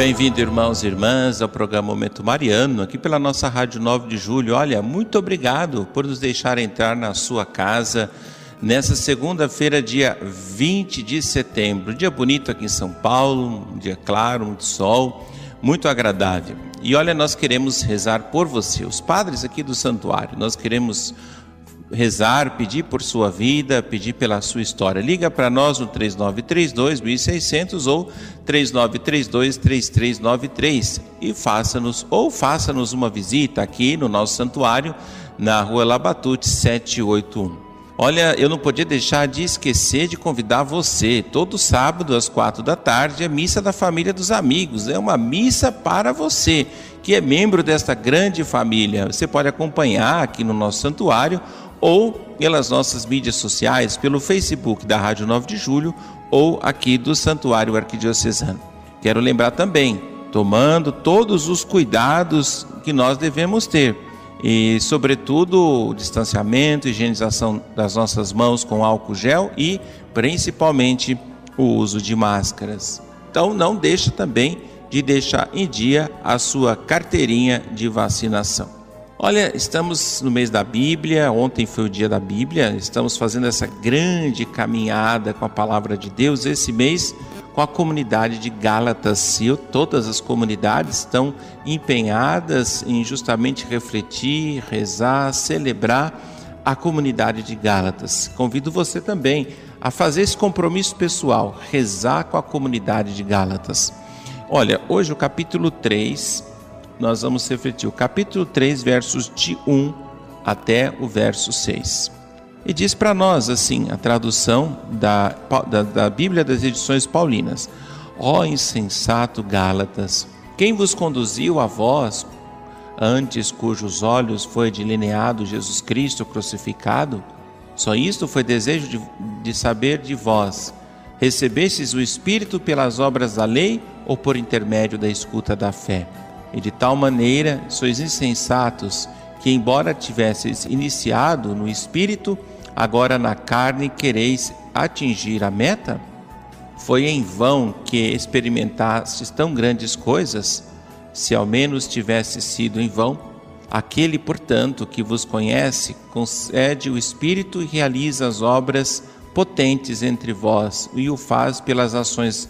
Bem-vindo, irmãos e irmãs, ao programa Momento Mariano, aqui pela nossa Rádio 9 de Julho. Olha, muito obrigado por nos deixar entrar na sua casa nessa segunda-feira, dia 20 de setembro. Dia bonito aqui em São Paulo, um dia claro, muito sol, muito agradável. E olha, nós queremos rezar por você, os padres aqui do santuário, nós queremos rezar, pedir por sua vida, pedir pela sua história. Liga para nós no 3932 1600 ou 3932 3393 e faça-nos ou faça-nos uma visita aqui no nosso santuário na Rua Labatute 781. Olha, eu não podia deixar de esquecer de convidar você. Todo sábado às quatro da tarde é missa da família dos amigos. É uma missa para você que é membro desta grande família. Você pode acompanhar aqui no nosso santuário ou pelas nossas mídias sociais, pelo Facebook da Rádio 9 de Julho ou aqui do Santuário Arquidiocesano. Quero lembrar também, tomando todos os cuidados que nós devemos ter e, sobretudo, o distanciamento, higienização das nossas mãos com álcool gel e, principalmente, o uso de máscaras. Então, não deixe também de deixar em dia a sua carteirinha de vacinação. Olha, estamos no mês da Bíblia, ontem foi o dia da Bíblia, estamos fazendo essa grande caminhada com a palavra de Deus esse mês com a comunidade de Gálatas. E todas as comunidades estão empenhadas em justamente refletir, rezar, celebrar a comunidade de Gálatas. Convido você também a fazer esse compromisso pessoal, rezar com a comunidade de Gálatas. Olha, hoje o capítulo 3 nós vamos refletir o capítulo 3, versos de 1 até o verso 6. E diz para nós assim, a tradução da, da, da Bíblia das Edições Paulinas: Ó insensato Gálatas, quem vos conduziu a vós, antes cujos olhos foi delineado Jesus Cristo crucificado? Só isto foi desejo de, de saber de vós. Recebestes o Espírito pelas obras da lei ou por intermédio da escuta da fé? E de tal maneira sois insensatos, que, embora tivesseis iniciado no espírito, agora na carne quereis atingir a meta? Foi em vão que experimentastes tão grandes coisas, se ao menos tivesse sido em vão. Aquele, portanto, que vos conhece, concede o Espírito e realiza as obras potentes entre vós, e o faz pelas ações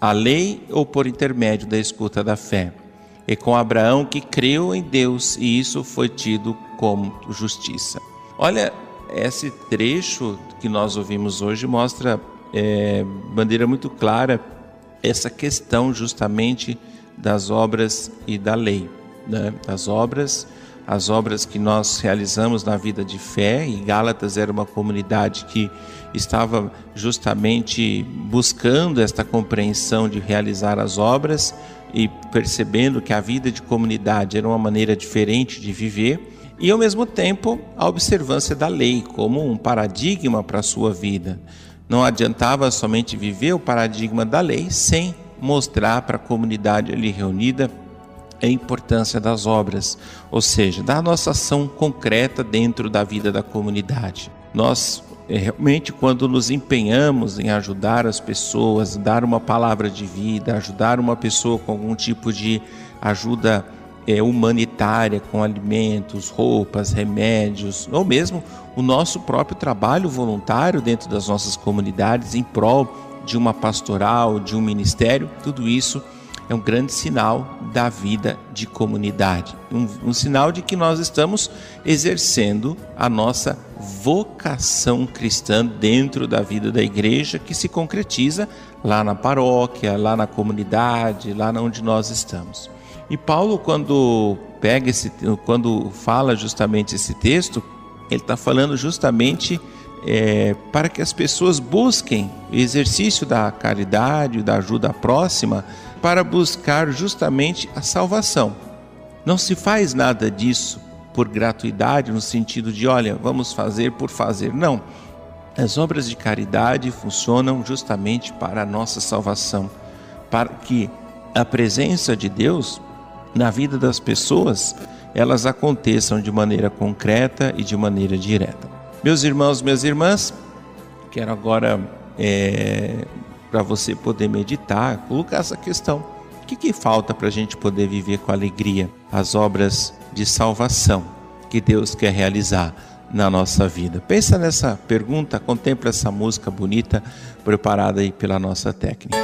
à lei ou por intermédio da escuta da fé e com Abraão que creu em Deus e isso foi tido como justiça. Olha, esse trecho que nós ouvimos hoje mostra é, maneira muito clara essa questão justamente das obras e da lei, né? das obras, as obras que nós realizamos na vida de fé, e Gálatas era uma comunidade que estava justamente buscando esta compreensão de realizar as obras, e percebendo que a vida de comunidade era uma maneira diferente de viver, e ao mesmo tempo a observância da lei como um paradigma para a sua vida. Não adiantava somente viver o paradigma da lei sem mostrar para a comunidade ali reunida a importância das obras, ou seja, da nossa ação concreta dentro da vida da comunidade. Nós realmente quando nos empenhamos em ajudar as pessoas, dar uma palavra de vida, ajudar uma pessoa com algum tipo de ajuda é, humanitária, com alimentos, roupas, remédios, ou mesmo o nosso próprio trabalho voluntário dentro das nossas comunidades em prol de uma pastoral, de um ministério, tudo isso é um grande sinal da vida de comunidade, um, um, sinal de que nós estamos exercendo a nossa vocação cristã dentro da vida da igreja, que se concretiza lá na paróquia, lá na comunidade, lá onde nós estamos. E Paulo, quando pega esse, quando fala justamente esse texto, ele está falando justamente é, para que as pessoas busquem o exercício da caridade, da ajuda próxima, para buscar justamente a salvação. Não se faz nada disso por gratuidade, no sentido de, olha, vamos fazer por fazer. Não. As obras de caridade funcionam justamente para a nossa salvação, para que a presença de Deus na vida das pessoas elas aconteçam de maneira concreta e de maneira direta. Meus irmãos, minhas irmãs, quero agora, é, para você poder meditar, colocar essa questão. O que, que falta para a gente poder viver com alegria as obras de salvação que Deus quer realizar na nossa vida? Pensa nessa pergunta, contempla essa música bonita preparada aí pela nossa técnica.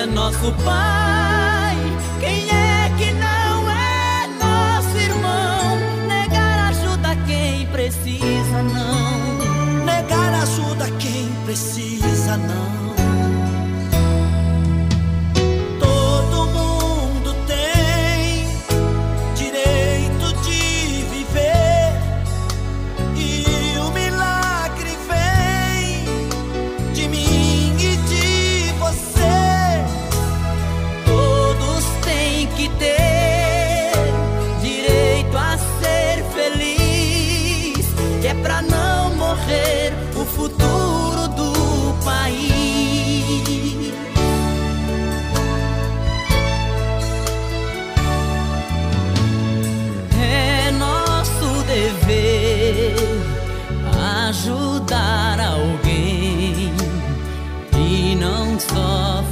é nosso Pai, quem é que não é nosso irmão? Negar ajuda quem precisa, não. Negar ajuda quem precisa, não. Precisa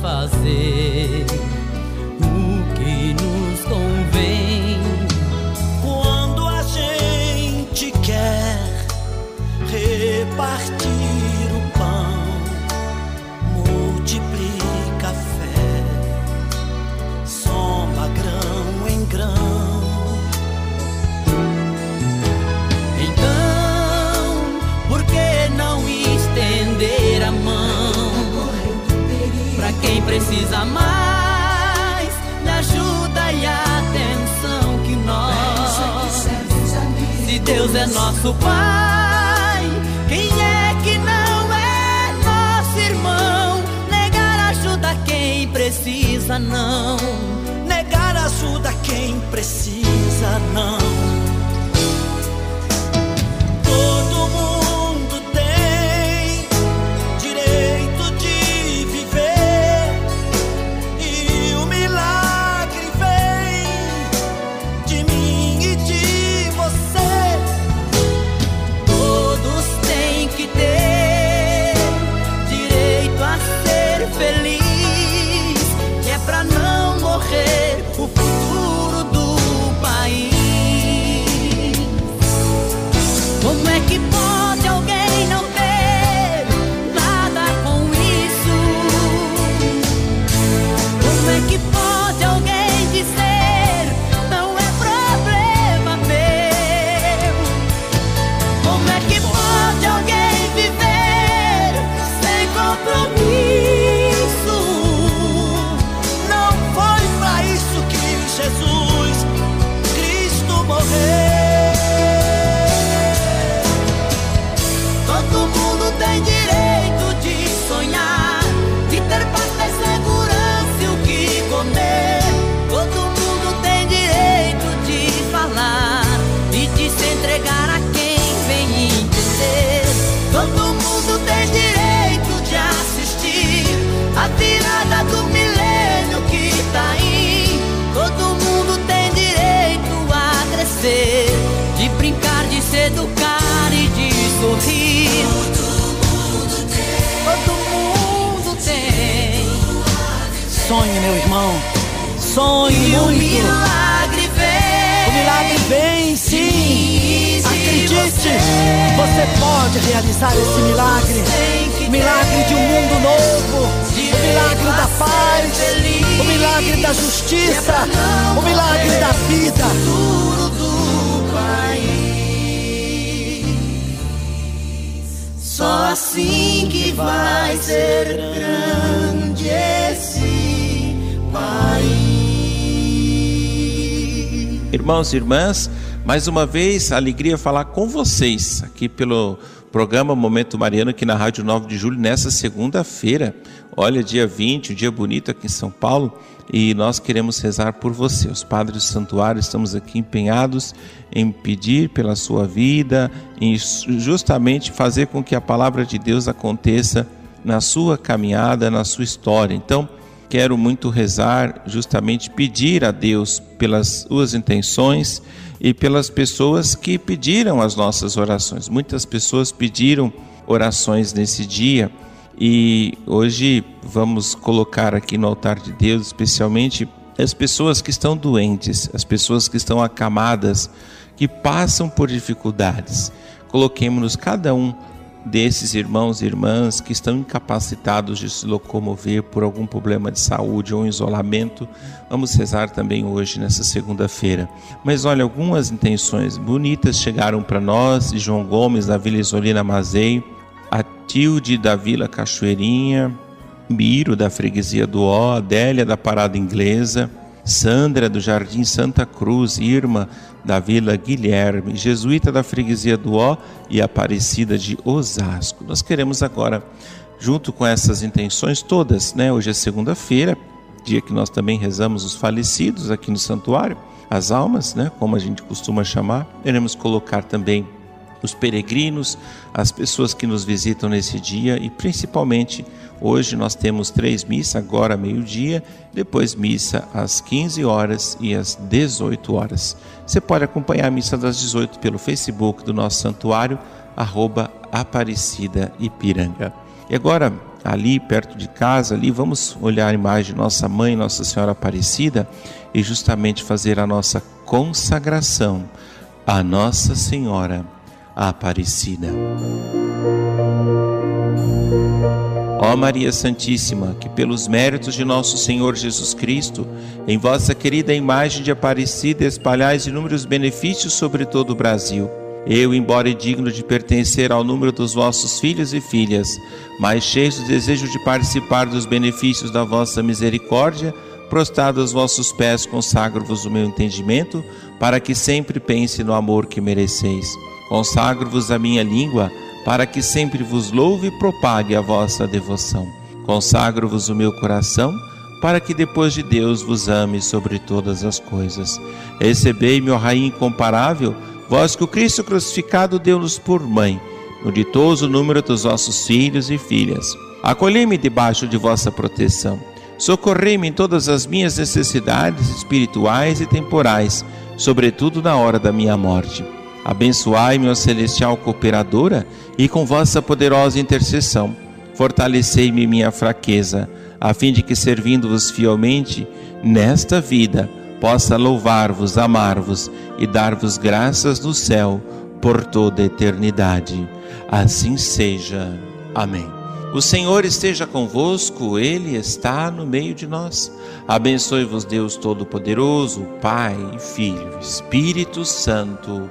nosso Pai, quem é que não é nosso irmão? Negar ajuda quem precisa, não. Negar ajuda quem precisa, não. Muito. O milagre vem. O milagre vem, sim. Acredite. Acredite, você pode realizar esse milagre. milagre de um mundo novo, o milagre da paz, o milagre da justiça, o milagre da vida. Só assim que vai ser grande esse país. Irmãos e irmãs, mais uma vez, alegria falar com vocês aqui pelo programa Momento Mariano aqui na Rádio 9 de Julho nessa segunda-feira. Olha, dia 20, um dia bonito aqui em São Paulo e nós queremos rezar por você. Os padres do santuário estamos aqui empenhados em pedir pela sua vida, em justamente fazer com que a palavra de Deus aconteça na sua caminhada, na sua história. Então, quero muito rezar, justamente pedir a Deus pelas suas intenções e pelas pessoas que pediram as nossas orações. Muitas pessoas pediram orações nesse dia e hoje vamos colocar aqui no altar de Deus, especialmente as pessoas que estão doentes, as pessoas que estão acamadas, que passam por dificuldades. Coloquemos-nos cada um desses irmãos e irmãs que estão incapacitados de se locomover por algum problema de saúde ou isolamento. Vamos rezar também hoje, nessa segunda-feira. Mas olha, algumas intenções bonitas chegaram para nós, de João Gomes, da Vila Isolina Mazei a Tilde da Vila Cachoeirinha, Miro da Freguesia do Ó, Adélia da Parada Inglesa, Sandra do Jardim Santa Cruz, Irma da Vila Guilherme, Jesuíta da Freguesia do Ó e Aparecida de Osasco. Nós queremos agora, junto com essas intenções todas, né? Hoje é segunda-feira, dia que nós também rezamos os falecidos aqui no santuário, as almas, né? Como a gente costuma chamar. Queremos colocar também os peregrinos, as pessoas que nos visitam nesse dia e principalmente hoje nós temos três missas, agora meio-dia, depois missa às 15 horas e às 18 horas. Você pode acompanhar a missa das 18 pelo Facebook do nosso santuário, arroba Aparecida Ipiranga. E agora, ali perto de casa, ali vamos olhar a imagem de nossa mãe, Nossa Senhora Aparecida, e justamente fazer a nossa consagração à Nossa Senhora Aparecida. Ó Maria Santíssima, que pelos méritos de nosso Senhor Jesus Cristo, em vossa querida imagem de Aparecida espalhais inúmeros benefícios sobre todo o Brasil. Eu, embora digno de pertencer ao número dos vossos filhos e filhas, mas cheio do desejo de participar dos benefícios da vossa misericórdia, prostrado aos vossos pés, consagro-vos o meu entendimento, para que sempre pense no amor que mereceis Consagro-vos a minha língua, para que sempre vos louve e propague a vossa devoção. Consagro-vos o meu coração, para que depois de Deus vos ame sobre todas as coisas. Recebei-me, Rainha incomparável, vós que o Cristo crucificado deu-nos por mãe, no ditoso número dos vossos filhos e filhas. Acolhei-me debaixo de vossa proteção. Socorrei-me em todas as minhas necessidades espirituais e temporais, sobretudo na hora da minha morte Abençoai-me, ó celestial cooperadora, e com vossa poderosa intercessão, fortalecei-me minha fraqueza, a fim de que, servindo-vos fielmente nesta vida, possa louvar-vos, amar-vos e dar-vos graças no céu por toda a eternidade. Assim seja. Amém. O Senhor esteja convosco, Ele está no meio de nós. Abençoe-vos, Deus Todo-Poderoso, Pai, Filho, Espírito Santo.